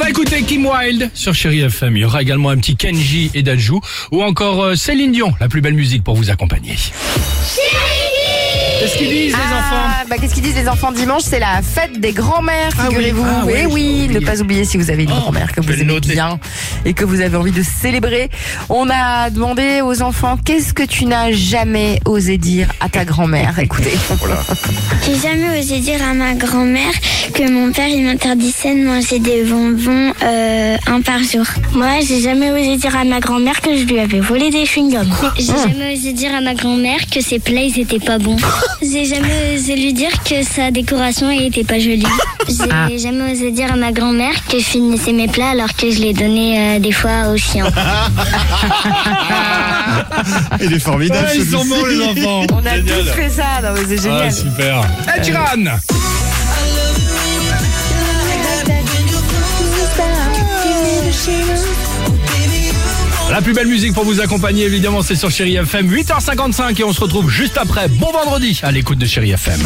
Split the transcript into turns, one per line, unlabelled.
On va écouter Kim Wilde sur Chéri FM. Il y aura également un petit Kenji et Dajou ou encore euh, Céline Dion, la plus belle musique pour vous accompagner. Qu'est-ce qu'ils disent les enfants
Ah, bah, Qu'est-ce qu'ils disent les enfants dimanche C'est la fête des grands-mères,
Ah oui,
figurez-vous.
ah oui,
Eh oui,
oublié.
ne pas oublier si vous avez une
Oh,
grand-mère que vous aimez
noter.
bien et que vous avez envie de célébrer. On a demandé aux enfants qu'est-ce que tu n'as jamais osé dire à ta grand-mère? Écoutez.
J'ai jamais osé dire à ma grand-mère que mon père il m'interdisait de manger des bonbons euh, un par jour. Moi, j'ai jamais osé dire à ma grand-mère que je lui avais volé des chewing-gums. J'ai jamais osé dire à ma grand-mère que ses plats ils étaient pas bons. J'ai jamais osé lui dire que sa décoration elle était pas jolie. J'ai jamais osé dire à ma grand-mère que je finissais mes plats alors que je les donnais euh, des fois aux chiens.
Il est formidable.
Ouais, Ils sont bons les enfants.
On a
Génial.
tous fait ça, non, mais c'est génial.
Ah, super. Ed La plus belle musique pour vous accompagner, évidemment, c'est sur Chéri FM. 8h55 et on se retrouve juste après. Bon vendredi à l'écoute de Chéri FM.